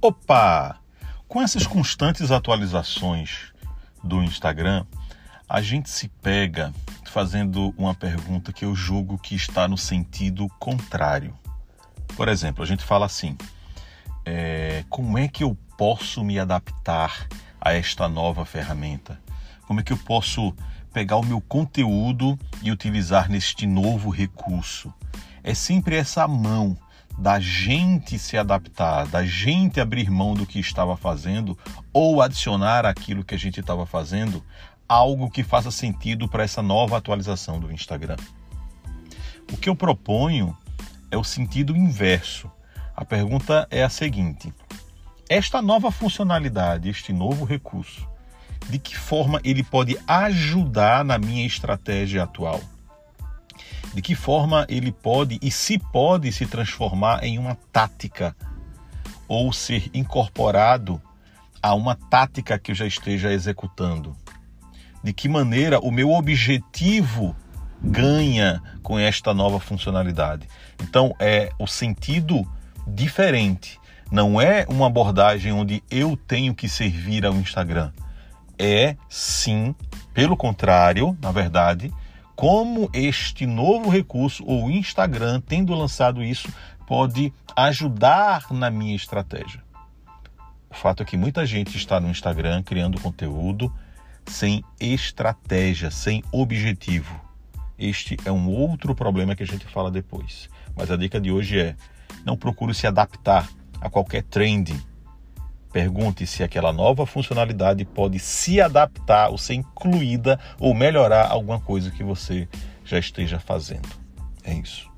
Opa! Com essas constantes atualizações do Instagram, a gente se pega fazendo uma pergunta que eu julgo que está no sentido contrário. Por exemplo, a gente fala assim: é, como é que eu posso me adaptar a esta nova ferramenta? Como é que eu posso pegar o meu conteúdo e utilizar neste novo recurso? É sempre essa mão da gente se adaptar, da gente abrir mão do que estava fazendo ou adicionar aquilo que a gente estava fazendo, algo que faça sentido para essa nova atualização do Instagram. O que eu proponho é o sentido inverso. A pergunta é a seguinte: esta nova funcionalidade, este novo recurso, de que forma ele pode ajudar na minha estratégia atual? De que forma ele pode e se pode se transformar em uma tática ou ser incorporado a uma tática que eu já esteja executando. De que maneira o meu objetivo ganha com esta nova funcionalidade. Então é o sentido diferente. Não é uma abordagem onde eu tenho que servir ao Instagram. É sim, pelo contrário, na verdade, como este novo recurso, ou Instagram, tendo lançado isso, pode ajudar na minha estratégia. O fato é que muita gente está no Instagram criando conteúdo sem estratégia, sem objetivo. Este é um outro problema que a gente fala depois. Mas a dica de hoje é: não procure se adaptar a qualquer trend Pergunte se aquela nova funcionalidade pode se adaptar ou ser incluída ou melhorar alguma coisa que você já esteja fazendo. É isso.